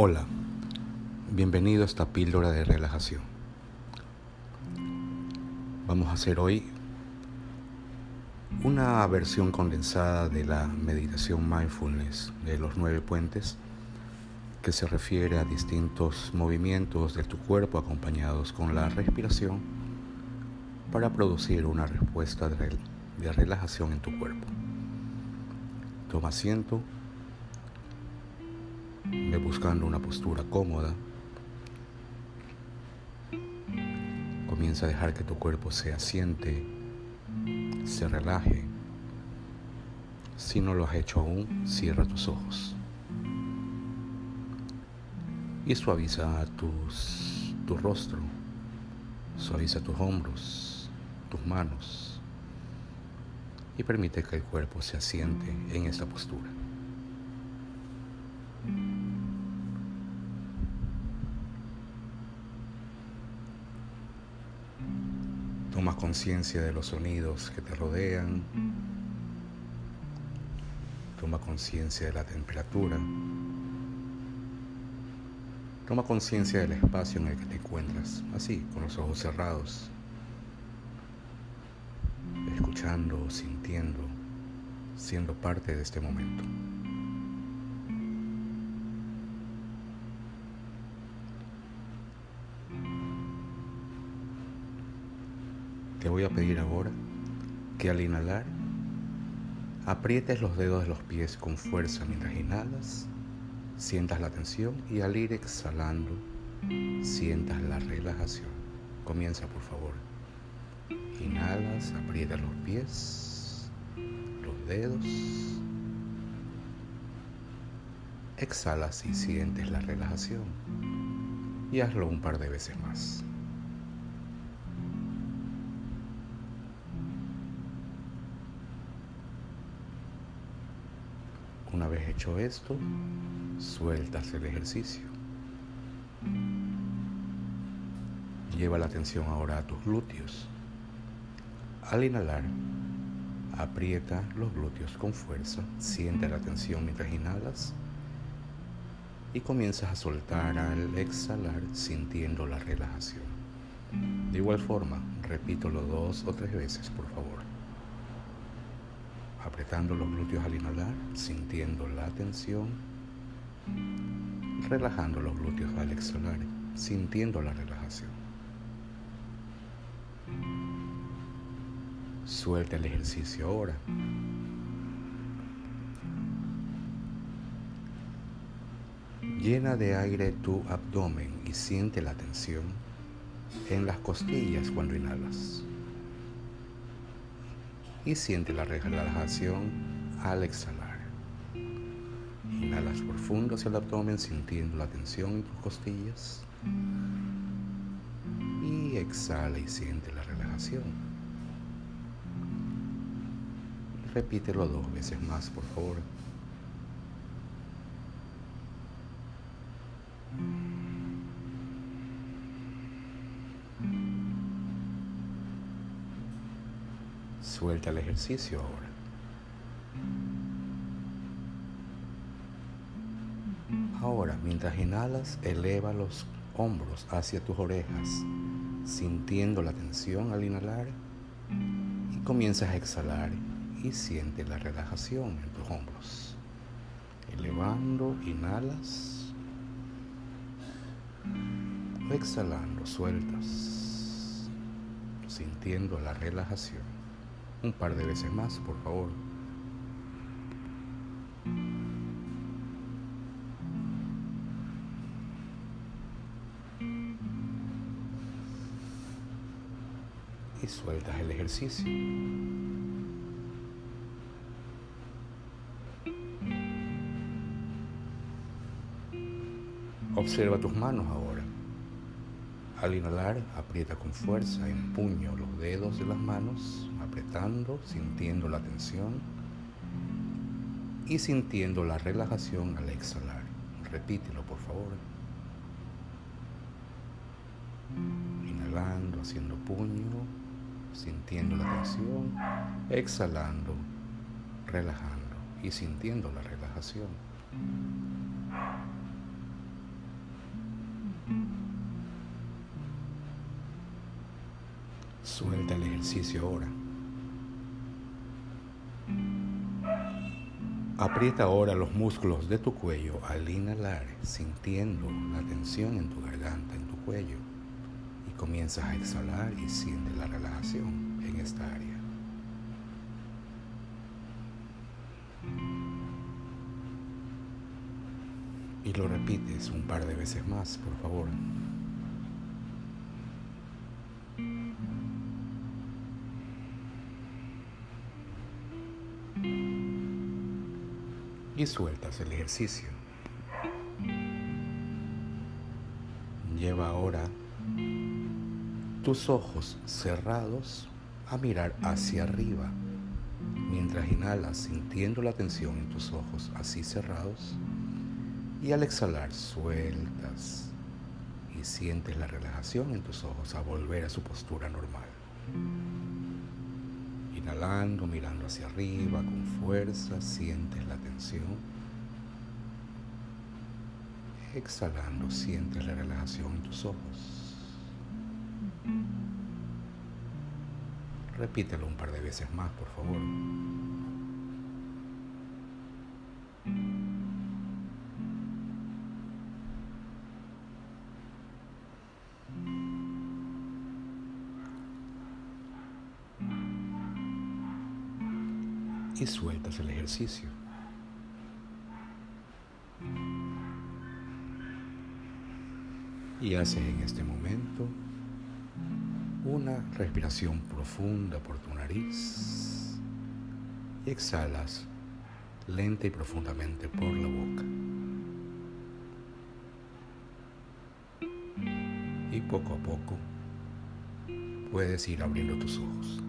Hola, bienvenido a esta píldora de relajación. Vamos a hacer hoy una versión condensada de la meditación mindfulness de los nueve puentes que se refiere a distintos movimientos de tu cuerpo acompañados con la respiración para producir una respuesta de relajación en tu cuerpo. Toma asiento, ve buscando una postura cómoda. Comienza a dejar que tu cuerpo se asiente, se relaje. Si no lo has hecho aún, cierra tus ojos. Y suaviza tus, tu rostro, suaviza tus hombros, tus manos y permite que el cuerpo se asiente en esa postura. Toma conciencia de los sonidos que te rodean. Toma conciencia de la temperatura. Toma conciencia del espacio en el que te encuentras, así, con los ojos cerrados escuchando, sintiendo, siendo parte de este momento. Te voy a pedir ahora que al inhalar aprietes los dedos de los pies con fuerza mientras inhalas, sientas la tensión y al ir exhalando sientas la relajación. Comienza por favor. Inhalas, aprieta los pies, los dedos. Exhalas y sientes la relajación. Y hazlo un par de veces más. Una vez hecho esto, sueltas el ejercicio. Lleva la atención ahora a tus glúteos. Al inhalar, aprieta los glúteos con fuerza, siente la tensión mientras inhalas y comienzas a soltar al exhalar sintiendo la relajación. De igual forma, repítelo dos o tres veces, por favor. Los glúteos al inhalar, sintiendo la tensión, relajando los glúteos al exhalar, sintiendo la relajación. Suelta el ejercicio ahora. Llena de aire tu abdomen y siente la tensión en las costillas cuando inhalas. Y siente la relajación al exhalar. Inhalas profundo hacia el abdomen sintiendo la tensión en tus costillas. Y exhala y siente la relajación. Repítelo dos veces más, por favor. Suelta el ejercicio ahora. Ahora, mientras inhalas, eleva los hombros hacia tus orejas, sintiendo la tensión al inhalar y comienzas a exhalar y siente la relajación en tus hombros. Elevando, inhalas. Exhalando, sueltas. Sintiendo la relajación. Un par de veces más, por favor. Y sueltas el ejercicio. Observa tus manos ahora. Al inhalar, aprieta con fuerza, empuño los dedos de las manos, apretando, sintiendo la tensión y sintiendo la relajación al exhalar. Repítelo, por favor. Inhalando, haciendo puño, sintiendo la tensión, exhalando, relajando y sintiendo la relajación. Suelta el ejercicio ahora. Aprieta ahora los músculos de tu cuello al inhalar, sintiendo la tensión en tu garganta, en tu cuello. Y comienzas a exhalar y sientes la relajación en esta área. Y lo repites un par de veces más, por favor. Y sueltas el ejercicio. Lleva ahora tus ojos cerrados a mirar hacia arriba mientras inhalas sintiendo la tensión en tus ojos así cerrados y al exhalar sueltas y sientes la relajación en tus ojos a volver a su postura normal. Inhalando, mirando hacia arriba con fuerza, sientes la tensión. Exhalando, sientes la relajación en tus ojos. Repítelo un par de veces más, por favor. Y sueltas el ejercicio. Y haces en este momento una respiración profunda por tu nariz y exhalas lenta y profundamente por la boca. Y poco a poco puedes ir abriendo tus ojos.